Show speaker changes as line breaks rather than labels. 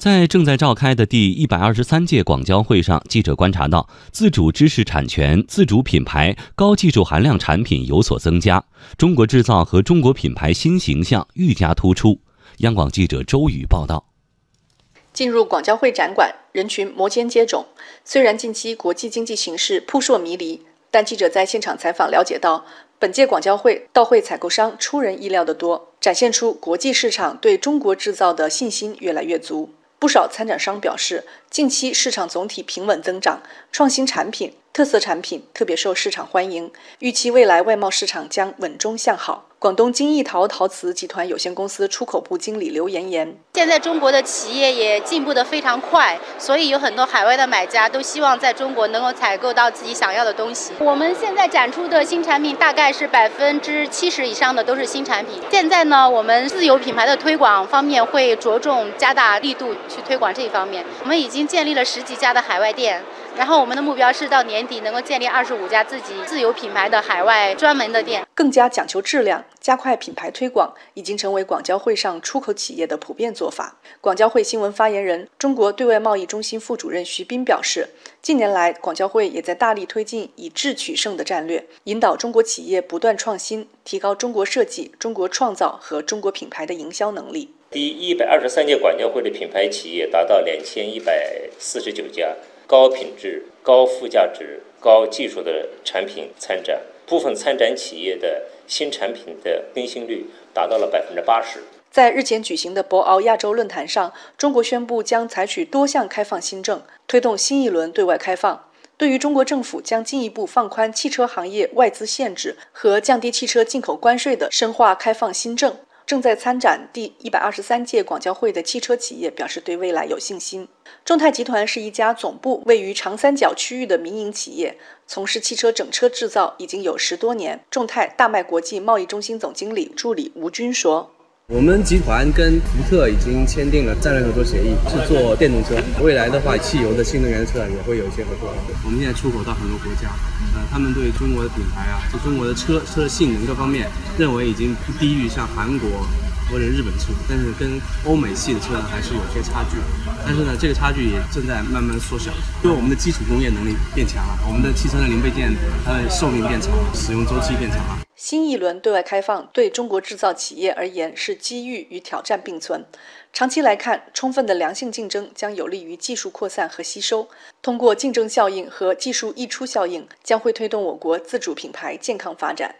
在正在召开的第一百二十三届广交会上，记者观察到，自主知识产权、自主品牌、高技术含量产品有所增加，中国制造和中国品牌新形象愈加突出。央广记者周宇报道。
进入广交会展馆，人群摩肩接踵。虽然近期国际经济形势扑朔迷离，但记者在现场采访了解到，本届广交会到会采购商出人意料的多，展现出国际市场对中国制造的信心越来越足。不少参展商表示，近期市场总体平稳增长，创新产品、特色产品特别受市场欢迎，预期未来外贸市场将稳中向好。广东金益陶陶瓷集团有限公司出口部经理刘妍妍：
现在中国的企业也进步得非常快，所以有很多海外的买家都希望在中国能够采购到自己想要的东西。我们现在展出的新产品大概是百分之七十以上的都是新产品。现在呢，我们自有品牌的推广方面会着重加大力度去推广这一方面。我们已经建立了十几家的海外店。然后我们的目标是到年底能够建立二十五家自己自有品牌的海外专门的店，
更加讲求质量，加快品牌推广，已经成为广交会上出口企业的普遍做法。广交会新闻发言人、中国对外贸易中心副主任徐斌表示，近年来广交会也在大力推进以质取胜的战略，引导中国企业不断创新，提高中国设计、中国创造和中国品牌的营销能力。
第一百二十三届广交会的品牌企业达到两千一百四十九家。高品质、高附加值、高技术的产品参展，部分参展企业的新产品的更新率达到了百分之八十。
在日前举行的博鳌亚洲论坛上，中国宣布将采取多项开放新政，推动新一轮对外开放。对于中国政府将进一步放宽汽车行业外资限制和降低汽车进口关税的深化开放新政。正在参展第一百二十三届广交会的汽车企业表示对未来有信心。众泰集团是一家总部位于长三角区域的民营企业，从事汽车整车制造已经有十多年。众泰大迈国际贸易中心总经理助理吴军说。
我们集团跟福特已经签订了战略合作协议，是做电动车。未来的话，汽油的新能源车也会有一些合作。我们现在出口到很多国家，呃，他们对中国的品牌啊，就中国的车车性能各方面，认为已经不低于像韩国或者日本车，但是跟欧美系的车还是有些差距。但是呢，这个差距也正在慢慢缩小，因为我们的基础工业能力变强了，我们的汽车的零配件它的寿命变长了，使用周期变长了。
新一轮对外开放对中国制造企业而言是机遇与挑战并存。长期来看，充分的良性竞争将有利于技术扩散和吸收。通过竞争效应和技术溢出效应，将会推动我国自主品牌健康发展。